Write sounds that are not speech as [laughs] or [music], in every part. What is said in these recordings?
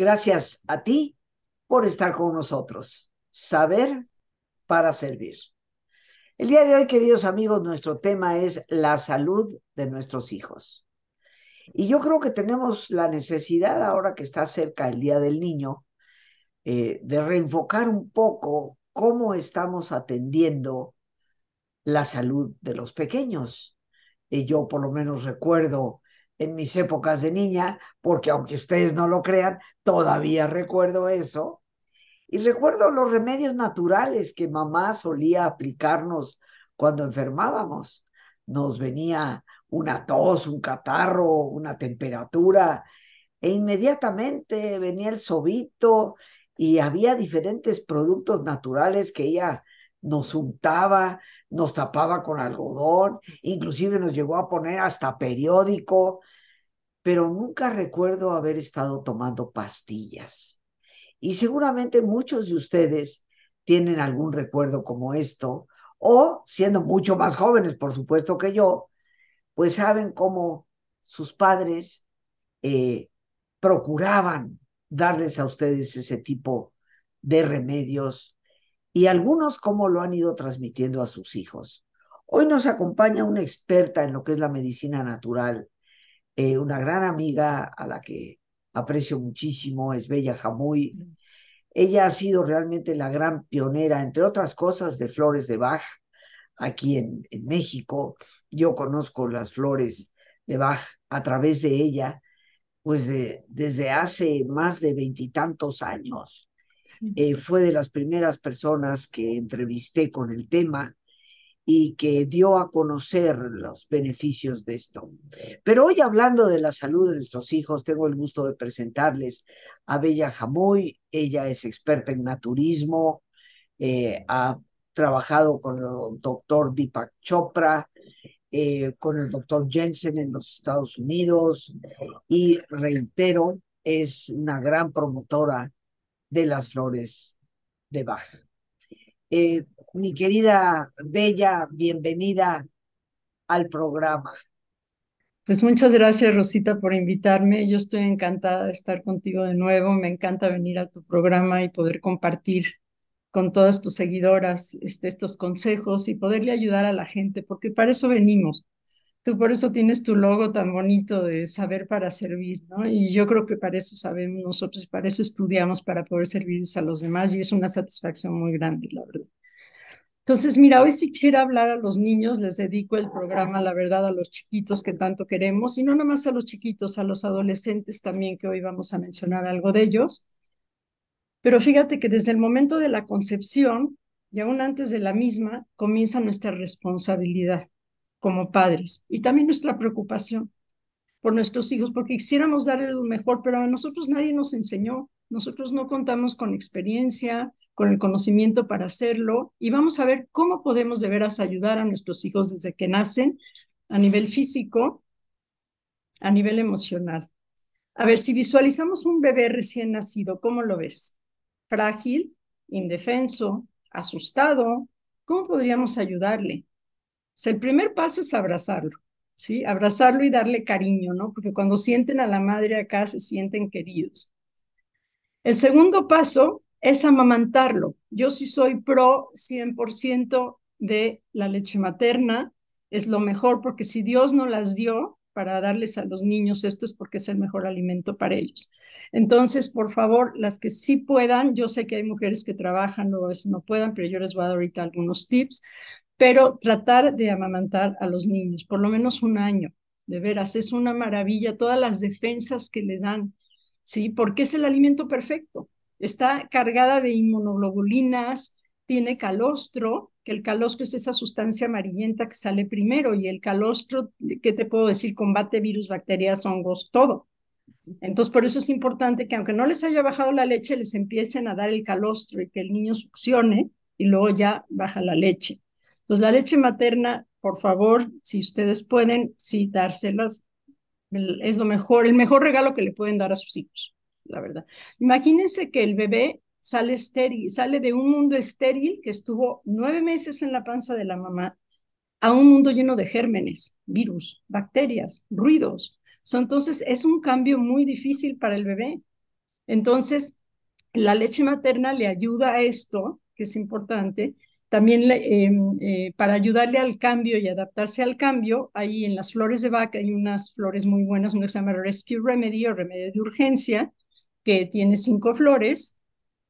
Gracias a ti por estar con nosotros. Saber para servir. El día de hoy, queridos amigos, nuestro tema es la salud de nuestros hijos. Y yo creo que tenemos la necesidad, ahora que está cerca el Día del Niño, eh, de reenfocar un poco cómo estamos atendiendo la salud de los pequeños. Y yo por lo menos recuerdo en mis épocas de niña, porque aunque ustedes no lo crean, todavía recuerdo eso. Y recuerdo los remedios naturales que mamá solía aplicarnos cuando enfermábamos. Nos venía una tos, un catarro, una temperatura, e inmediatamente venía el sobito y había diferentes productos naturales que ella nos untaba, nos tapaba con algodón, inclusive nos llegó a poner hasta periódico, pero nunca recuerdo haber estado tomando pastillas. Y seguramente muchos de ustedes tienen algún recuerdo como esto, o siendo mucho más jóvenes, por supuesto que yo, pues saben cómo sus padres eh, procuraban darles a ustedes ese tipo de remedios y algunos cómo lo han ido transmitiendo a sus hijos. Hoy nos acompaña una experta en lo que es la medicina natural, eh, una gran amiga a la que aprecio muchísimo, es Bella Jamuy. Ella ha sido realmente la gran pionera, entre otras cosas, de flores de Bach aquí en, en México. Yo conozco las flores de Bach a través de ella, pues desde hace más de veintitantos años. Eh, fue de las primeras personas que entrevisté con el tema y que dio a conocer los beneficios de esto. Pero hoy hablando de la salud de nuestros hijos, tengo el gusto de presentarles a Bella Jamoy. Ella es experta en naturismo, eh, ha trabajado con el doctor Deepak Chopra, eh, con el doctor Jensen en los Estados Unidos y reitero, es una gran promotora de las flores de Bach. Eh, mi querida Bella, bienvenida al programa. Pues muchas gracias, Rosita, por invitarme. Yo estoy encantada de estar contigo de nuevo. Me encanta venir a tu programa y poder compartir con todas tus seguidoras este, estos consejos y poderle ayudar a la gente, porque para eso venimos. Tú por eso tienes tu logo tan bonito de saber para servir, ¿no? Y yo creo que para eso sabemos nosotros, para eso estudiamos, para poder servirles a los demás y es una satisfacción muy grande, la verdad. Entonces, mira, hoy si quisiera hablar a los niños, les dedico el programa, la verdad, a los chiquitos que tanto queremos, y no nada más a los chiquitos, a los adolescentes también, que hoy vamos a mencionar algo de ellos. Pero fíjate que desde el momento de la concepción y aún antes de la misma, comienza nuestra responsabilidad como padres y también nuestra preocupación por nuestros hijos, porque quisiéramos darles lo mejor, pero a nosotros nadie nos enseñó, nosotros no contamos con experiencia, con el conocimiento para hacerlo y vamos a ver cómo podemos de veras ayudar a nuestros hijos desde que nacen a nivel físico, a nivel emocional. A ver, si visualizamos un bebé recién nacido, ¿cómo lo ves? Frágil, indefenso, asustado, ¿cómo podríamos ayudarle? El primer paso es abrazarlo, ¿sí? Abrazarlo y darle cariño, ¿no? Porque cuando sienten a la madre acá se sienten queridos. El segundo paso es amamantarlo. Yo sí soy pro 100% de la leche materna, es lo mejor porque si Dios no las dio para darles a los niños esto es porque es el mejor alimento para ellos. Entonces, por favor, las que sí puedan, yo sé que hay mujeres que trabajan o no puedan, pero yo les voy a dar ahorita algunos tips pero tratar de amamantar a los niños, por lo menos un año, de veras, es una maravilla, todas las defensas que le dan, ¿sí? Porque es el alimento perfecto. Está cargada de inmunoglobulinas, tiene calostro, que el calostro es esa sustancia amarillenta que sale primero, y el calostro, ¿qué te puedo decir? Combate virus, bacterias, hongos, todo. Entonces, por eso es importante que aunque no les haya bajado la leche, les empiecen a dar el calostro y que el niño succione y luego ya baja la leche. Entonces, la leche materna, por favor, si ustedes pueden, sí, dárselas. Es lo mejor, el mejor regalo que le pueden dar a sus hijos, la verdad. Imagínense que el bebé sale estéril, sale de un mundo estéril que estuvo nueve meses en la panza de la mamá a un mundo lleno de gérmenes, virus, bacterias, ruidos. entonces, es un cambio muy difícil para el bebé. Entonces, la leche materna le ayuda a esto, que es importante, también em, eh, para ayudarle al cambio y adaptarse al cambio, ahí en las flores de vaca hay unas flores muy buenas, una que se llama Rescue Remedy o remedio de urgencia, que tiene cinco flores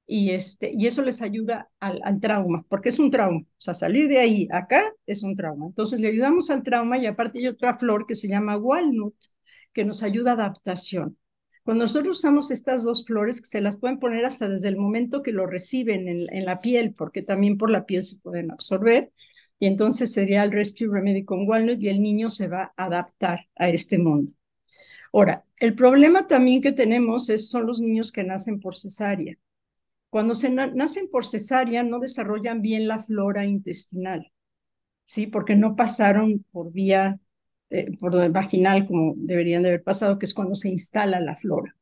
y, este, y eso les ayuda al, trauma, porque es un trauma. O sea, salir de ahí acá es un trauma. Entonces le ayudamos al trauma y aparte hay otra flor que se llama walnut, que nos ayuda a adaptación. Cuando nosotros usamos estas dos flores, se las pueden poner hasta desde el momento que lo reciben en, la piel, porque también por la piel se pueden absorber, y entonces sería el Rescue Remedy con Walnut y el niño se va a adaptar a este mundo. Ahora, el problema también que tenemos es, son los niños que nacen por cesárea. Cuando se nacen por cesárea no desarrollan bien la flora intestinal, ¿sí? Porque no pasaron por vía eh, por por vaginal como deberían de haber pasado, que es cuando se instala la flora.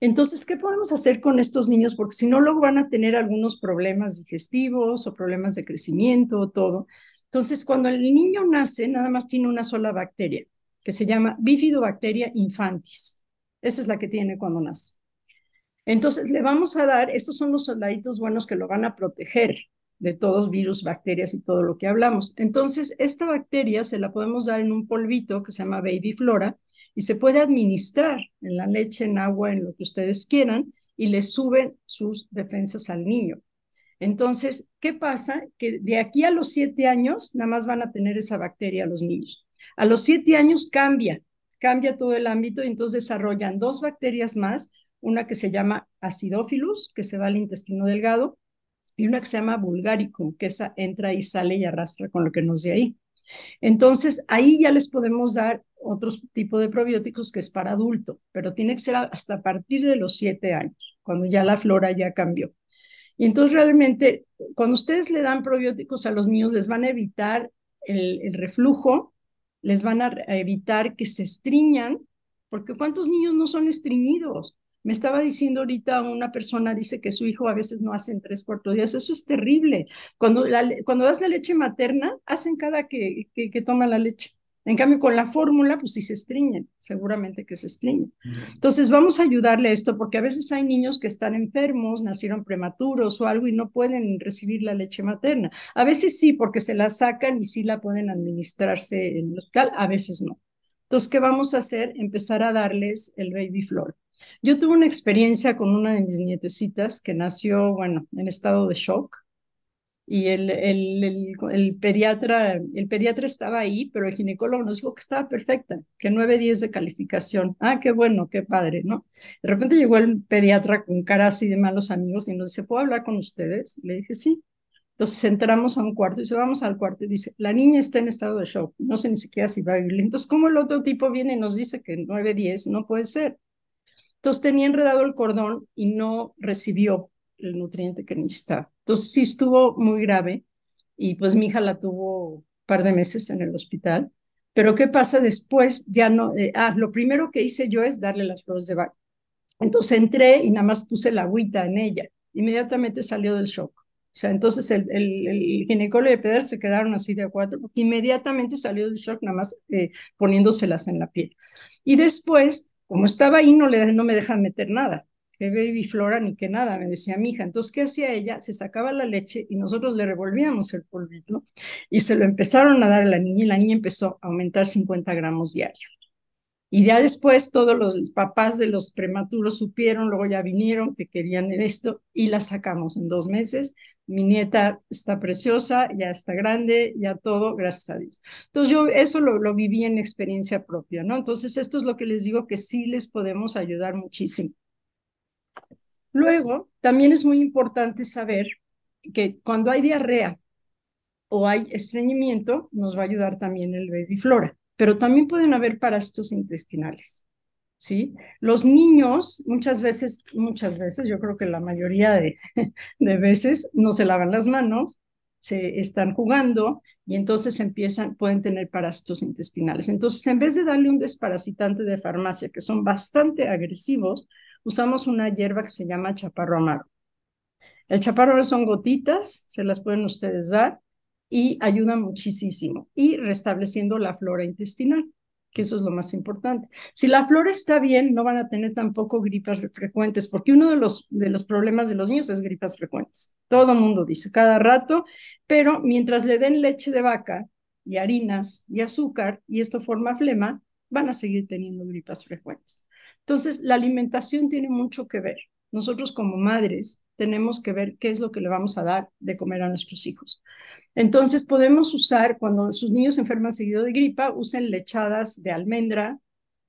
Entonces, ¿qué podemos hacer con estos niños? Porque si no, luego van a tener algunos problemas digestivos o problemas de crecimiento o todo. Entonces, cuando el niño nace, nada más tiene una sola bacteria, que se llama Bifidobacteria infantis. Esa es la que tiene cuando nace. Entonces, le vamos a dar, estos son los soldaditos buenos que lo van a proteger de todos virus, bacterias y todo lo que hablamos. Entonces, esta bacteria se la podemos dar en un polvito que se llama Baby Flora y se puede administrar en la leche, en agua, en lo que ustedes quieran y le suben sus defensas al niño. Entonces, ¿qué pasa? Que de aquí a los siete años nada más van a tener esa bacteria los niños. A los siete años cambia, cambia todo el ámbito y entonces desarrollan dos bacterias más, una que se llama acidophilus, que se va al intestino delgado, y una que se llama Bulgaricum, que esa entra y sale y arrastra con lo que nos de ahí. Entonces, ahí ya les podemos dar otro tipo de probióticos que es para adulto, pero tiene que ser hasta partir de los siete años, cuando ya la flora ya cambió. Y entonces realmente, cuando ustedes le dan probióticos a los niños, les van a evitar el, el reflujo, les van a evitar que se estriñan, porque ¿cuántos niños no son estreñidos? Me estaba diciendo ahorita una persona, dice que su hijo a veces no hace en tres, cuatro días. Eso es terrible. Cuando, cuando das la leche materna, hacen cada que, que, toma la leche. En cambio, con la fórmula, pues sí se estriñen, seguramente que se estriñen. Entonces, vamos a ayudarle a esto, porque a veces hay niños que están enfermos, nacieron prematuros o algo y no pueden recibir la leche materna. A veces sí, porque se la sacan y sí la pueden administrarse en el hospital, a veces no. Entonces, ¿qué vamos a hacer? Empezar a darles el baby flor. Yo tuve una experiencia con una de mis nietecitas que nació, bueno, en estado de shock. Y el, el, el, pediatra, el pediatra estaba ahí, pero el ginecólogo nos dijo que estaba perfecta, que 9, 10 de calificación. Ah, qué bueno, qué padre, ¿no? De repente llegó el pediatra con cara así de malos amigos y nos dice, ¿puedo hablar con ustedes? Le dije, sí. Entonces entramos a un cuarto y dice, vamos al cuarto y dice, la niña está en estado de shock, no sé ni siquiera si va a vivir. Entonces, ¿cómo el otro tipo viene y nos dice que 9, 10 no puede ser? Entonces tenía enredado el cordón y no recibió el nutriente que necesitaba. Entonces sí estuvo muy grave y pues mi hija la tuvo un par de meses en el hospital. Pero ¿qué pasa después? Ya no, eh, ah, lo primero que hice yo es darle las flores de vaca. Entonces entré y nada más puse la agüita en ella. Inmediatamente salió del shock. O sea, entonces el, el, ginecólogo y el pediatra se quedaron así de a cuatro, inmediatamente salió del shock nada más eh, poniéndoselas en la piel. Y después como estaba ahí, no, le, no me dejan meter nada, que baby flora ni que nada, me decía mi hija. Entonces, ¿qué hacía ella? Se sacaba la leche y nosotros le revolvíamos el polvito y se lo empezaron a dar a la niña y la niña empezó a aumentar 50 gramos diarios. Y ya después todos los papás de los prematuros supieron, luego ya vinieron que querían esto y la sacamos en dos meses mi nieta está preciosa, ya está grande, ya todo, gracias a Dios. Entonces yo eso lo, lo, viví en experiencia propia, ¿no? Entonces esto es lo que les digo que sí les podemos ayudar muchísimo. Luego, también es muy importante saber que cuando hay diarrea o hay estreñimiento, nos va a ayudar también el baby flora, pero también pueden haber parásitos intestinales. ¿sí? Los niños muchas veces, muchas veces, yo creo que la mayoría de, [laughs] de veces no se lavan las manos, se están jugando y entonces empiezan, pueden tener parásitos intestinales. Entonces, en vez de darle un desparasitante de farmacia, que son bastante agresivos, usamos una hierba que se llama chaparro amargo. El chaparro son gotitas, se las pueden ustedes dar y ayuda muchísimo y restableciendo la flora intestinal que eso es lo más importante. Si la flora está bien, no van a tener tampoco gripas frecuentes, porque uno de los, de los problemas de los niños es gripas frecuentes. Todo mundo dice cada rato, pero mientras le den leche de vaca y harinas y azúcar, y esto forma flema, van a seguir teniendo gripas frecuentes. Entonces, la alimentación tiene mucho que ver. Nosotros como madres tenemos que ver qué es lo que le vamos a dar de comer a nuestros hijos. Entonces podemos usar, cuando sus niños enferman seguido de gripa, usen lechadas de almendra,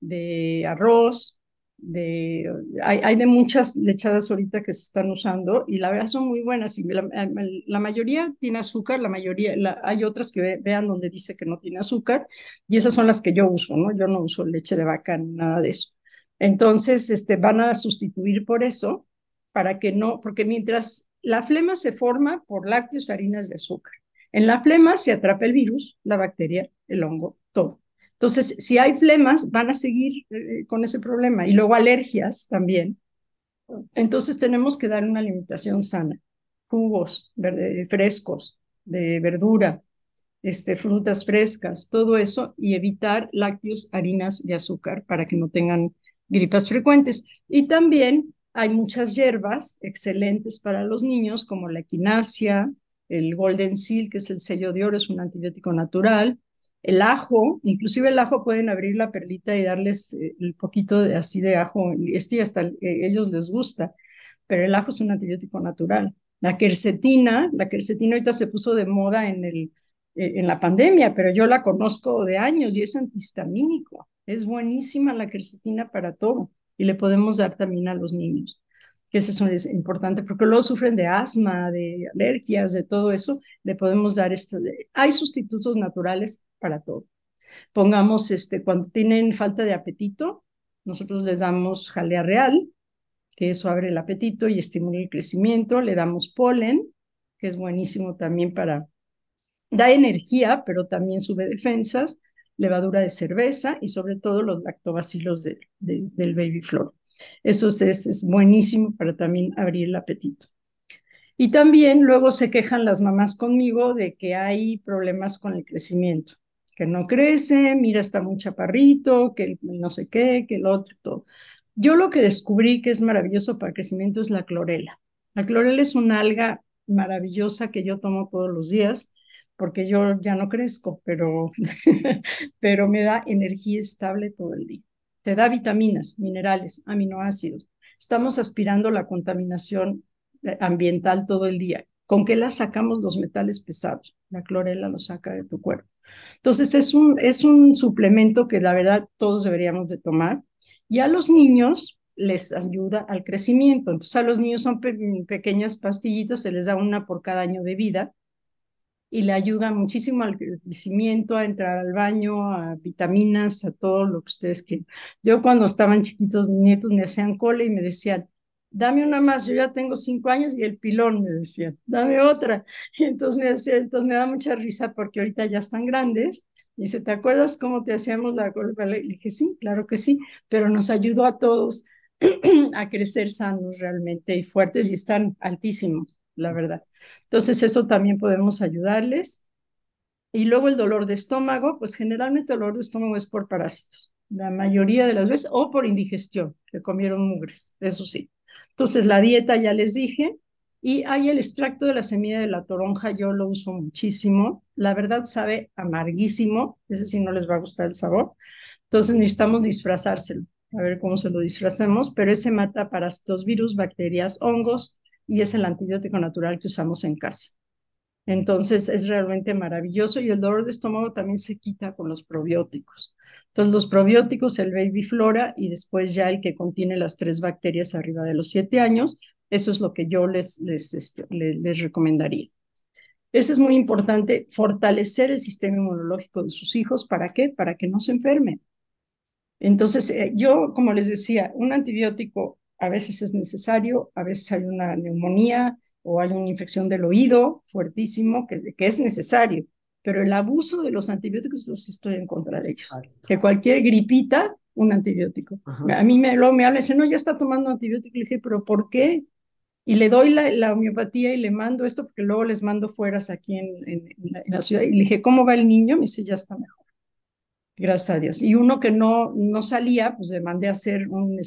de arroz, de, hay, de muchas lechadas ahorita que se están usando y la verdad son muy buenas y la, mayoría tiene azúcar, la mayoría, hay otras que vean donde dice que no tiene azúcar y esas son las que yo uso, ¿no? Yo no uso leche de vaca nada de eso. Entonces, este, van a sustituir por eso para que no, porque mientras la flema se forma por lácteos, harinas y azúcar. En la flema se atrapa el virus, la bacteria, el hongo, todo. Entonces, si hay flemas, van a seguir eh, con ese problema. Y luego alergias también. Entonces, tenemos que dar una alimentación sana. Jugos frescos, de verdura, este, frutas frescas, todo eso, y evitar lácteos, harinas y azúcar para que no tengan gripas frecuentes. Y también hay muchas hierbas excelentes para los niños, como la equinacia, el golden seal, que es el sello de oro, es un antibiótico natural, el ajo, inclusive el ajo pueden abrir la perlita y darles eh, poquito de así de ajo, este hasta eh, ellos les gusta, pero el ajo es un antibiótico natural. La quercetina, la quercetina ahorita se puso de moda en, el, eh, en la pandemia, pero yo la conozco de años y es antihistamínico. Es buenísima la quercetina para todo y le podemos dar también a los niños, que eso es importante porque luego sufren de asma, de alergias, de todo eso, le podemos dar esto. Hay sustitutos naturales para todo. Pongamos, este, cuando tienen falta de apetito, nosotros les damos jalea real, que eso abre el apetito y estimula el crecimiento, le damos polen, que es buenísimo también para, da energía, pero también sube defensas, levadura de cerveza y sobre todo los lactobacilos del baby flor. Eso es, es buenísimo para también abrir el apetito. Y también luego se quejan las mamás conmigo de que hay problemas con el crecimiento, que no crece, mira, está muy chaparrito, que no sé qué, que el otro, todo. Yo lo que descubrí que es maravilloso para el crecimiento es la clorela. La clorela es una alga maravillosa que yo tomo todos los días porque yo ya no crezco, pero, [laughs] pero me da energía estable todo el día. Te da vitaminas, minerales, aminoácidos. Estamos aspirando la contaminación eh, ambiental todo el día. ¿Con qué la sacamos los metales pesados? La clorela lo saca de tu cuerpo. Entonces es un, es un suplemento que la verdad todos deberíamos de tomar. Y a los niños les ayuda al crecimiento. Entonces a los niños son pequeñas pastillitas, se les da una por cada año de vida y le ayuda muchísimo al crecimiento, a entrar al baño, a vitaminas, a todo lo que ustedes quieran. Yo cuando estaban chiquitos, mis nietos me hacían cola y me decían, dame una más, yo ya tengo cinco años y el pilón me decían, dame otra. [laughs] Y entonces me decía, entonces me da mucha risa porque ahorita ya están grandes. Y dice, ¿te acuerdas cómo te hacíamos la cola? Le dije, sí, claro que sí, pero nos ayudó a todos [clears throat] a crecer sanos realmente y fuertes y están altísimos la verdad. Entonces eso también podemos ayudarles. Y luego el dolor de estómago, pues generalmente el dolor de estómago es por parásitos, la mayoría de las veces, o por indigestión, que comieron mugres, eso sí. Entonces la dieta ya les dije, y hay el extracto de la semilla de la toronja, yo lo uso muchísimo. La verdad sabe amarguísimo, ese sí no les va a gustar el sabor. Entonces necesitamos disfrazárselo, a ver cómo se lo disfrazamos, pero ese mata parásitos, virus, bacterias, hongos, y es el antibiótico natural que usamos en casa. Entonces es realmente maravilloso y el dolor de estómago también se quita con los probióticos. Entonces los probióticos, el baby flora y después ya el que contiene las tres bacterias arriba de los siete años, eso es lo que yo les, les, este, les, recomendaría. Eso es muy importante, fortalecer el sistema inmunológico de sus hijos. ¿Para qué? Para que no se enfermen. Entonces, eh, yo, como les decía, un antibiótico a veces es necesario, a veces hay una neumonía o hay una infección del oído fuertísimo que, que es necesario, pero el abuso de los antibióticos, yo sí estoy en contra de ellos. Que cualquier gripita, un antibiótico. A mí me, luego me habla y dice, no, ya está tomando antibiótico. Le dije, pero ¿por qué? Y le doy la, la homeopatía y le mando esto porque luego les mando fueras aquí en, en, la, ciudad. Y le dije, ¿cómo va el niño? Me dice, ya está mejor. Gracias a Dios. Y uno que no, no salía, pues le mandé a hacer un,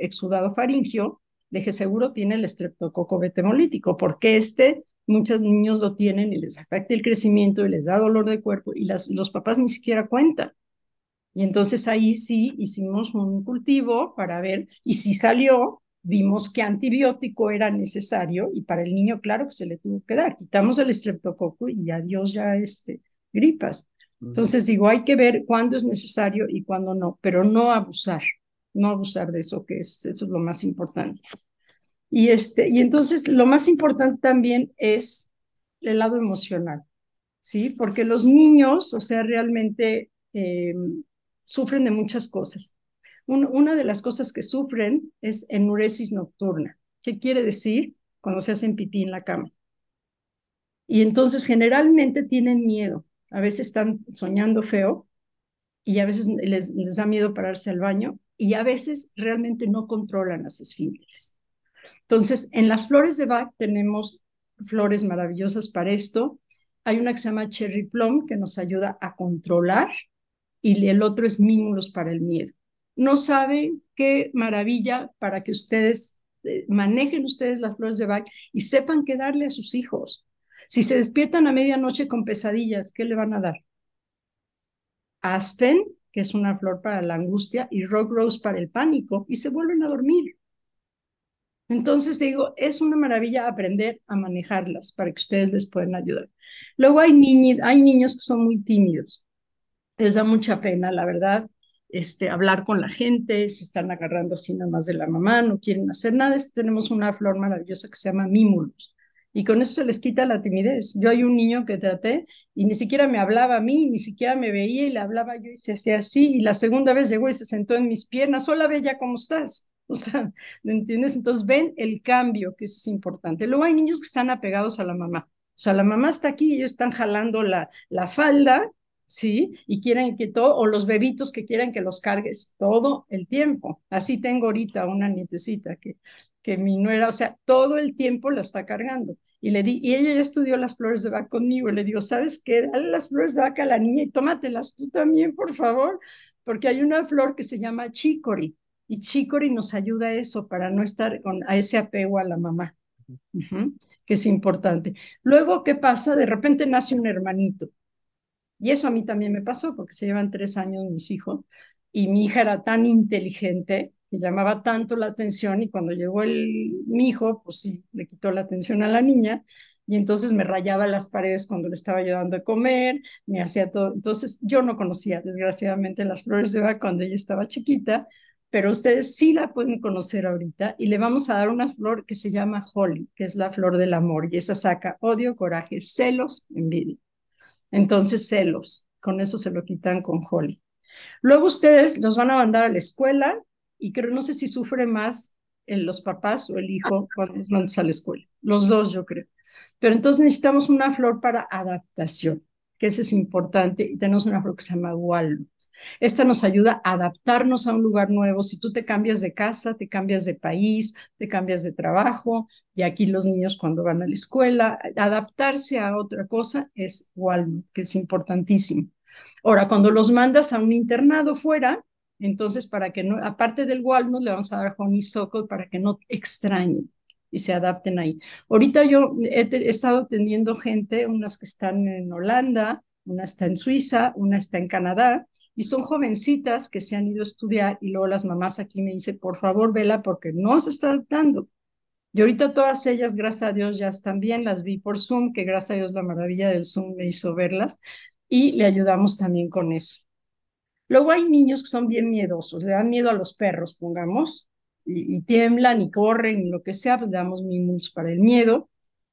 exudado faringio. Le dije, seguro tiene el estreptococo betemolítico, porque este muchos niños lo tienen y les afecta el crecimiento y les da dolor de cuerpo y las, los papás ni siquiera cuentan. Y entonces ahí sí hicimos un cultivo para ver, y si salió, vimos que antibiótico era necesario y para el niño, claro que se le tuvo que dar. Quitamos el estreptococo y adiós ya este, gripas. Entonces digo, hay que ver cuándo es necesario y cuándo no, pero no abusar, no abusar de eso que es, eso es lo más importante. Y, este, y entonces lo más importante también es el lado emocional, ¿sí? Porque los niños, o sea, realmente eh, sufren de muchas cosas. una de las cosas que sufren es enuresis nocturna. ¿Qué quiere decir? Cuando se hacen pipí en la cama. Y entonces generalmente tienen miedo. A veces están soñando feo y a veces les, les da miedo pararse al baño y a veces realmente no controlan las esfínteres. Entonces, en las flores de Bach tenemos flores maravillosas para esto. Hay una que se llama Cherry Plum que nos ayuda a controlar y el otro es Mimulus para el miedo. No saben qué maravilla para que ustedes eh, manejen ustedes las flores de Bach y sepan qué darle a sus hijos. Si se despiertan a medianoche con pesadillas, ¿qué le van a dar? Aspen, que es una flor para la angustia, y Rock Rose para el pánico, y se vuelven a dormir. Entonces digo, es una maravilla aprender a manejarlas para que ustedes les puedan ayudar. Luego hay, niños que son muy tímidos. Les da mucha pena, la verdad, este, hablar con la gente, se están agarrando así nada más de la mamá, no quieren hacer nada. tenemos una flor maravillosa que se llama Mimulus. Y con eso se les quita la timidez. Yo hay un niño que traté y ni siquiera me hablaba a mí, ni siquiera me veía y le hablaba yo y se hacía así. Y la segunda vez llegó y se sentó en mis piernas. Hola, Bella, ¿cómo estás? [laughs] O sea, ¿me entiendes? Entonces ven el cambio, que es importante. Luego hay niños que están apegados a la mamá. O sea, la mamá está aquí ellos están jalando la, la falda, ¿sí? Y quieren que todo, o los bebitos que quieren que los cargues todo el tiempo. Así tengo ahorita una nietecita que, que mi nuera, o sea, todo el tiempo la está cargando. Y le di, y ella ya estudió las flores de vaca conmigo. Le digo, ¿sabes qué? Dale las flores de vaca a la niña y tómatelas tú también, por favor, porque hay una flor que se llama chicory y Chicory nos ayuda a eso, para no estar con, a ese apego a la mamá, que es importante. Luego, ¿qué pasa? De repente nace un hermanito. Y eso a mí también me pasó, porque se llevan tres años mis hijos, y mi hija era tan inteligente que llamaba tanto la atención, y cuando llegó el, mi hijo, pues sí, le quitó la atención a la niña, y entonces me rayaba las paredes cuando le estaba ayudando a comer, me hacía todo. Entonces yo no conocía, desgraciadamente, las flores de vaca cuando ella estaba chiquita, pero ustedes sí la pueden conocer ahorita y le vamos a dar una flor que se llama Holly, que es la flor del amor y esa saca odio, coraje, celos, envidia. Entonces celos, con eso se lo quitan con Holly. Luego ustedes los van a mandar a la escuela y creo, no sé si sufre más los papás o el hijo cuando los mandas a la escuela. Los dos, yo creo. Pero entonces necesitamos una flor para adaptación que ese es importante, y tenemos una flor que se llama Walnut. Esta nos ayuda a adaptarnos a un lugar nuevo. Si tú te cambias de casa, te cambias de país, te cambias de trabajo, y aquí los niños cuando van a la escuela, adaptarse a otra cosa es Walnut, que es importantísimo. Ahora, cuando los mandas a un internado fuera, entonces para que no, aparte del Walnut, le vamos a dar honeysuckle para que no extrañen y se adapten ahí. Ahorita yo he, estado atendiendo gente, unas que están en Holanda, una está en Suiza, una está en Canadá, y son jovencitas que se han ido a estudiar y luego las mamás aquí me dicen, por favor, vela porque no se está adaptando. Y ahorita todas ellas, gracias a Dios, ya están bien, las vi por Zoom, que gracias a Dios la maravilla del Zoom me hizo verlas, y le ayudamos también con eso. Luego hay niños que son bien miedosos, le dan miedo a los perros, pongamos, y, tiemblan y corren lo que sea, pues damos mimos para el miedo.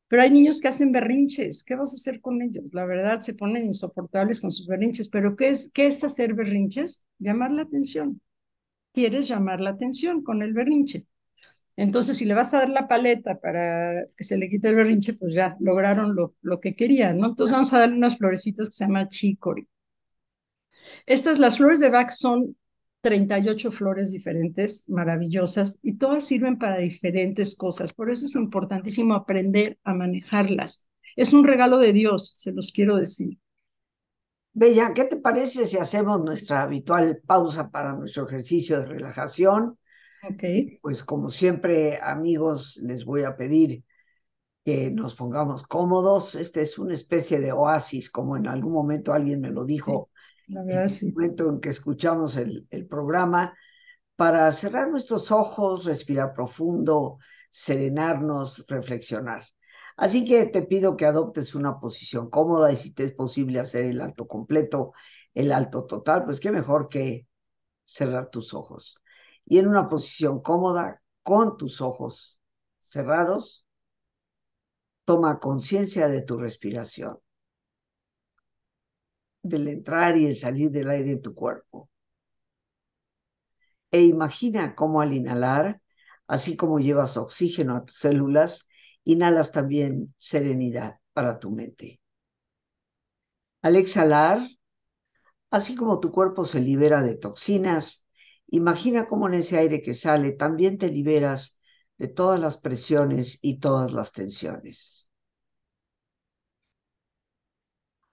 Pero hay niños que hacen berrinches. ¿Qué vas a hacer con ellos? La verdad, se ponen insoportables con sus berrinches. Pero ¿qué es, qué es hacer berrinches? Llamar la atención. Quieres llamar la atención con el berrinche. Entonces, si le vas a dar la paleta para que se le quite el berrinche, pues ya lograron lo, lo que querían, ¿no? Entonces vamos a darle unas florecitas que se llama chicory. Estas, las flores de Bach son 38 flores diferentes, maravillosas, y todas sirven para diferentes cosas. Por eso es importantísimo aprender a manejarlas. Es un regalo de Dios, se los quiero decir. Bella, ¿qué te parece si hacemos nuestra habitual pausa para nuestro ejercicio de relajación? Ok. Pues como siempre, amigos, les voy a pedir que nos pongamos cómodos. Este es una especie de oasis, como en algún momento alguien me lo dijo, la en el sí. momento en que escuchamos el, el programa, para cerrar nuestros ojos, respirar profundo, serenarnos, reflexionar. Así que te pido que adoptes una posición cómoda y si te es posible hacer el alto completo, el alto total, pues qué mejor que cerrar tus ojos. Y en una posición cómoda, con tus ojos cerrados, toma conciencia de tu respiración, del entrar y el salir del aire en tu cuerpo. E imagina cómo al inhalar, así como llevas oxígeno a tus células, inhalas también serenidad para tu mente. Al exhalar, así como tu cuerpo se libera de toxinas, imagina cómo en ese aire que sale también te liberas de todas las presiones y todas las tensiones.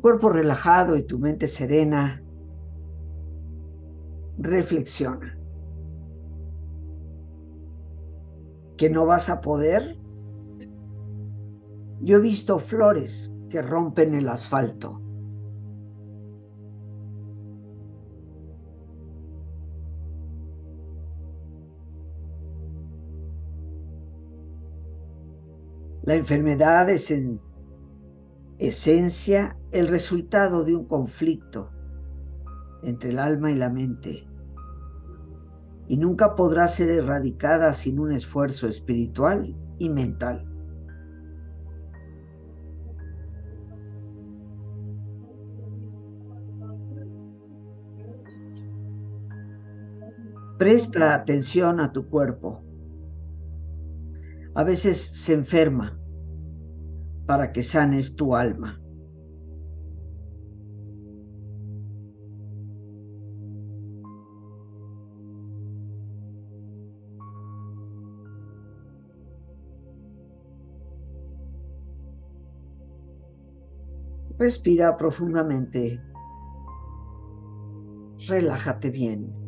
Cuerpo relajado y tu mente serena, reflexiona. ¿Que no vas a poder? Yo he visto flores que rompen el asfalto. La enfermedad es en esencia el resultado de un conflicto entre el alma y la mente y nunca podrá ser erradicada sin un esfuerzo espiritual y mental. Presta atención a tu cuerpo. A veces se enferma para que sanes tu alma. Respira profundamente. Relájate bien.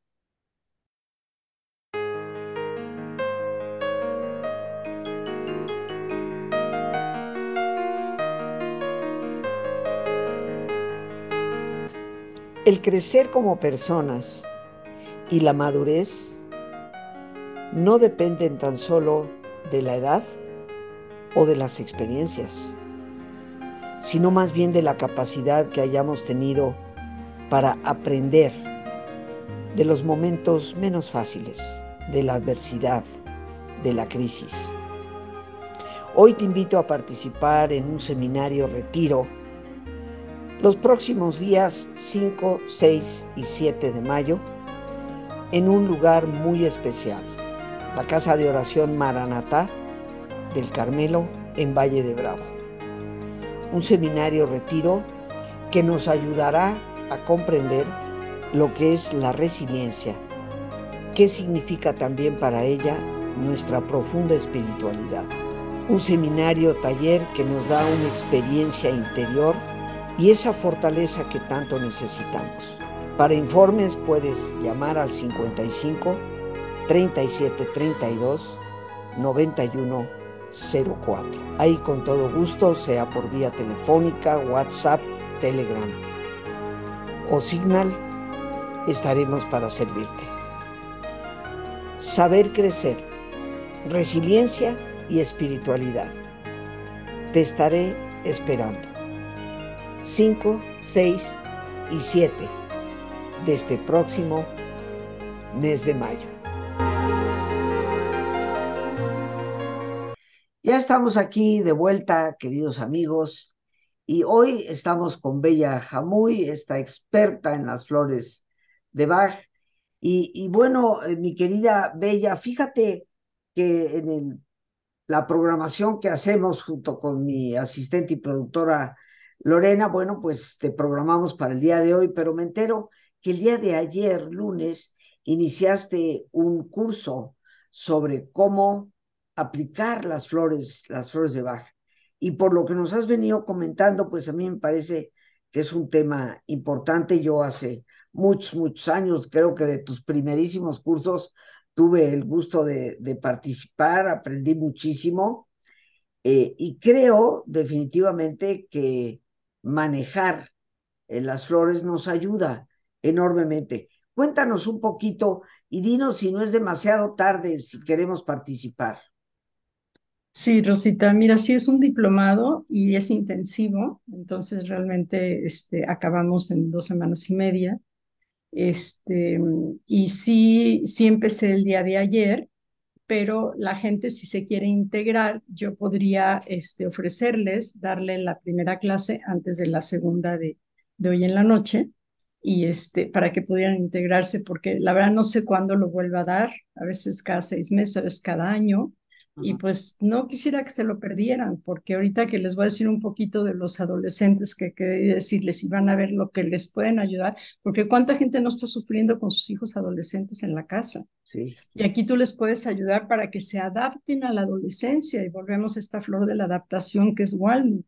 El crecer como personas y la madurez no dependen tan solo de la edad o de las experiencias, sino más bien de la capacidad que hayamos tenido para aprender de los momentos menos fáciles, de la adversidad, de la crisis. Hoy te invito a participar en un seminario retiro los próximos días 5, 6 y 7 de mayo en un lugar muy especial, la Casa de Oración Maranatá del Carmelo en Valle de Bravo. Un seminario retiro que nos ayudará a comprender lo que es la resiliencia, qué significa también para ella nuestra profunda espiritualidad. Un seminario taller que nos da una experiencia interior y esa fortaleza que tanto necesitamos. Para informes puedes llamar al 55 37 32 91 04. Ahí con todo gusto, sea por vía telefónica, WhatsApp, Telegram o Signal, estaremos para servirte. Saber crecer, resiliencia y espiritualidad. Te estaré esperando. 5, 6 y 7 de este próximo mes de mayo. Ya estamos aquí de vuelta, queridos amigos, y hoy estamos con Bella Jamuy, esta experta en las flores de Bach. Y, bueno, eh, mi querida Bella, fíjate que en la programación que hacemos junto con mi asistente y productora Lorena, bueno, pues te programamos para el día de hoy, pero me entero que el día de ayer, lunes, iniciaste un curso sobre cómo aplicar las flores, las flores de Bach. Y por lo que nos has venido comentando, pues a mí me parece que es un tema importante. Yo hace muchos, muchos años, creo que de tus primerísimos cursos, tuve el gusto de, participar, aprendí muchísimo eh, y creo definitivamente que manejar eh, las flores nos ayuda enormemente. Cuéntanos un poquito y dinos si no es demasiado tarde, si queremos participar. Sí, Rosita, mira, sí es un diplomado y es intensivo, entonces realmente este, acabamos en dos semanas y media. Este, y sí, sí empecé el día de ayer, pero la gente si se quiere integrar, yo podría este, ofrecerles, darle la primera clase antes de la segunda de, de hoy en la noche y este, para que pudieran integrarse, porque la verdad no sé cuándo lo vuelva a dar, a veces cada seis meses, a veces cada año, y pues no quisiera que se lo perdieran, porque ahorita que les voy a decir un poquito de los adolescentes que quería decirles y van a ver lo que les pueden ayudar, porque cuánta gente no está sufriendo con sus hijos adolescentes en la casa. Sí. Y aquí tú les puedes ayudar para que se adapten a la adolescencia y volvemos a esta flor de la adaptación que es Walnut,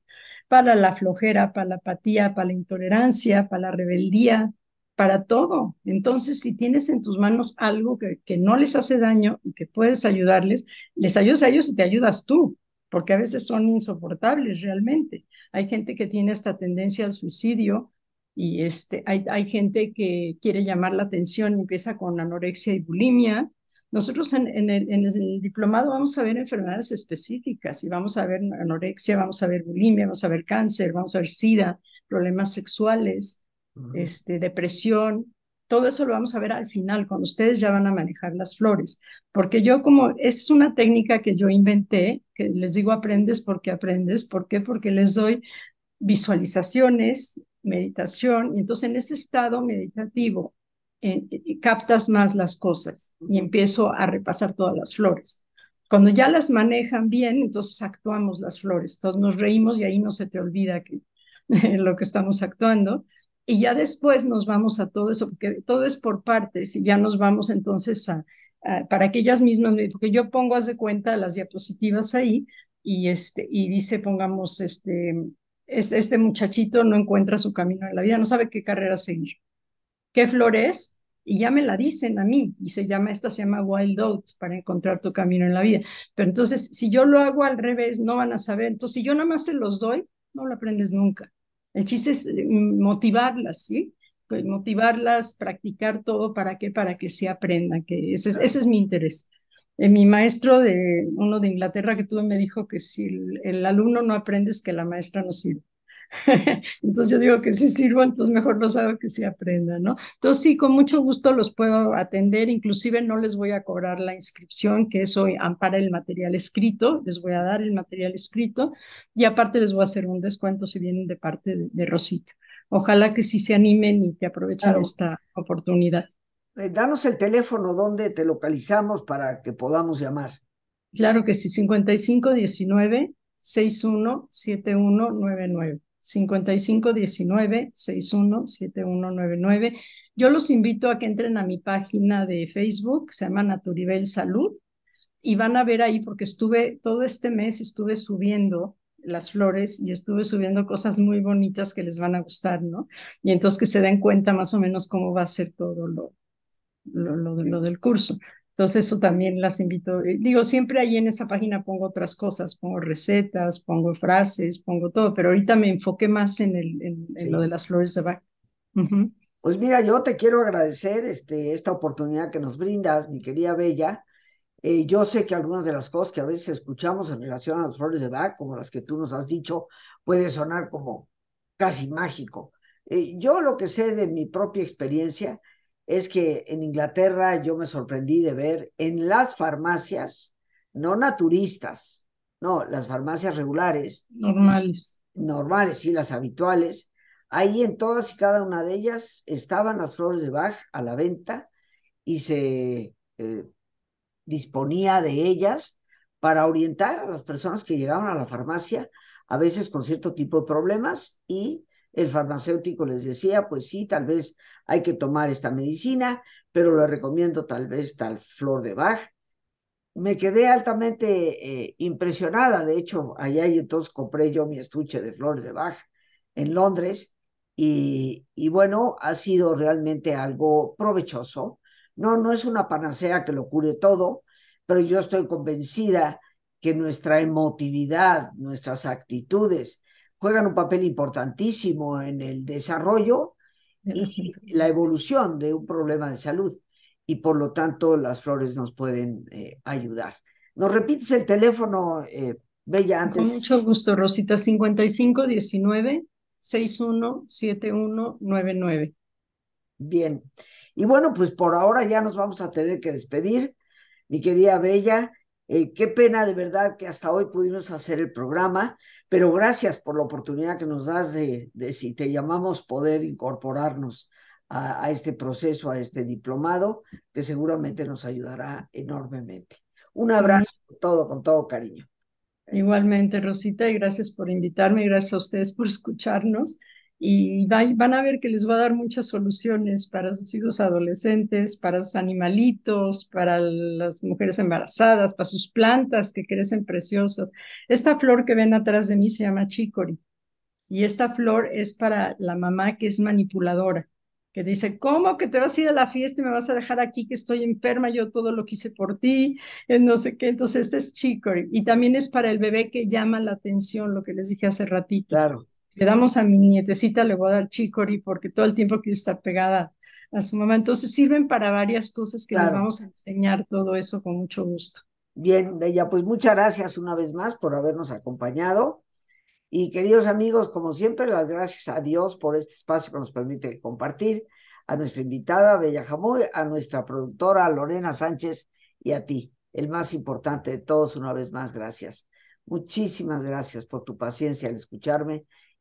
para la flojera, para la apatía, para la intolerancia, para la rebeldía, para todo. Entonces, si tienes en tus manos algo que, no les hace daño y que puedes ayudarles, les ayudas a ellos y te ayudas tú, porque a veces son insoportables realmente. Hay gente que tiene esta tendencia al suicidio y este, hay, hay gente que quiere llamar la atención y empieza con anorexia y bulimia. Nosotros en, el, en, el, diplomado vamos a ver enfermedades específicas y vamos a ver anorexia, vamos a ver bulimia, vamos a ver cáncer, vamos a ver sida, problemas sexuales, este, depresión, todo eso lo vamos a ver al final, cuando ustedes ya van a manejar las flores, porque yo como es una técnica que yo inventé, que les digo aprendes porque aprendes, ¿por qué? Porque les doy visualizaciones, meditación, y entonces en ese estado meditativo eh, eh, captas más las cosas y empiezo a repasar todas las flores. Cuando ya las manejan bien, entonces actuamos las flores, todos nos reímos y ahí no se te olvida que [laughs] lo que estamos actuando y ya después nos vamos a todo eso, porque todo es por partes y ya nos vamos entonces a, para que ellas mismas, porque yo pongo, haz de cuenta, las diapositivas ahí y, este, y dice, pongamos, este, este, este muchachito no encuentra su camino en la vida, no sabe qué carrera seguir, qué flor es, y ya me la dicen a mí, y se llama, esta se llama Wild Oats, para encontrar tu camino en la vida. Pero entonces, si yo lo hago al revés, no van a saber. Entonces, si yo nada más se los doy, no lo aprendes nunca. El chiste es eh, motivarlas, ¿sí? Pues motivarlas, practicar todo, ¿para qué? Para que se aprendan, que ese, ese es mi interés. Eh, mi maestro de uno de Inglaterra que tuve me dijo que si el, el alumno no aprende es que la maestra no sirve. [laughs] entonces yo digo que sí sirvo, entonces mejor los hago que sí aprendan, ¿no? Entonces sí, con mucho gusto los puedo atender, inclusive no les voy a cobrar la inscripción, que eso ampara el material escrito, les voy a dar el material escrito y aparte les voy a hacer un descuento si vienen de parte de, de Rosita. Ojalá que sí se animen y que aprovechen claro. esta oportunidad. Eh, danos el teléfono donde te localizamos para que podamos llamar. Claro que sí, 5519 617199. 5519-617199. Yo los invito a que entren a mi página de Facebook, se llama Naturibel Salud, y van a ver ahí, porque estuve todo este mes, estuve subiendo las flores y estuve subiendo cosas muy bonitas que les van a gustar, ¿no? Y entonces que se den cuenta más o menos cómo va a ser todo lo, lo, lo, lo del curso. Entonces eso también las invito. Digo, siempre ahí en esa página pongo otras cosas, pongo recetas, pongo frases, pongo todo, pero ahorita me enfoqué más en, el, en, en sí. lo de las flores de Bach. Uh -huh. Pues mira, yo te quiero agradecer este, esta oportunidad que nos brindas, mi querida Bella. Eh, yo sé que algunas de las cosas que a veces escuchamos en relación a las flores de Bach, como las que tú nos has dicho, puede sonar como casi mágico. Eh, yo lo que sé de mi propia experiencia es que en Inglaterra yo me sorprendí de ver en las farmacias, no naturistas, no, las farmacias regulares. Normales. Normales, sí, las habituales. Ahí en todas y cada una de ellas estaban las flores de Bach a la venta y se eh, disponía de ellas para orientar a las personas que llegaban a la farmacia, a veces con cierto tipo de problemas, y el farmacéutico les decía, pues sí, tal vez hay que tomar esta medicina, pero le recomiendo tal vez tal flor de Bach. Me quedé altamente eh, impresionada, de hecho, allá y entonces compré yo mi estuche de flores de Bach en Londres y, y bueno, ha sido realmente algo provechoso. No, no es una panacea que lo cure todo, pero yo estoy convencida que nuestra emotividad, nuestras actitudes juegan un papel importantísimo en el desarrollo y la evolución de un problema de salud y por lo tanto las flores nos pueden eh, ayudar. ¿Nos repites el teléfono, eh, Bella? Antes? Con mucho gusto, Rosita, 5519 617199. Bien. Y bueno, pues por ahora ya nos vamos a tener que despedir. Mi querida Bella, eh, qué pena de verdad que hasta hoy pudimos hacer el programa, pero gracias por la oportunidad que nos das de, de si te llamamos, poder incorporarnos a, a, este proceso, a este diplomado, que seguramente nos ayudará enormemente. Un abrazo, todo con todo cariño. Igualmente, Rosita, y gracias por invitarme, gracias a ustedes por escucharnos y van a ver que les va a dar muchas soluciones para sus hijos adolescentes, para sus animalitos, para las mujeres embarazadas, para sus plantas que crecen preciosas. Esta flor que ven atrás de mí se llama chicory y esta flor es para la mamá que es manipuladora, que dice, ¿cómo que te vas a ir a la fiesta y me vas a dejar aquí que estoy enferma? Yo todo lo hice por ti, no sé qué. Entonces, este es chicory. Y también es para el bebé que llama la atención, lo que les dije hace ratito. Claro le damos a mi nietecita, le voy a dar chicory porque todo el tiempo quiero estar pegada a su mamá. Entonces sirven para varias cosas que claro. les vamos a enseñar todo eso con mucho gusto. Bien, Bella, pues muchas gracias una vez más por habernos acompañado. Y queridos amigos, como siempre, las gracias a Dios por este espacio que nos permite compartir, a nuestra invitada Bella Jamoy, a nuestra productora Lorena Sánchez y a ti, el más importante de todos, una vez más, gracias. Muchísimas gracias por tu paciencia al escucharme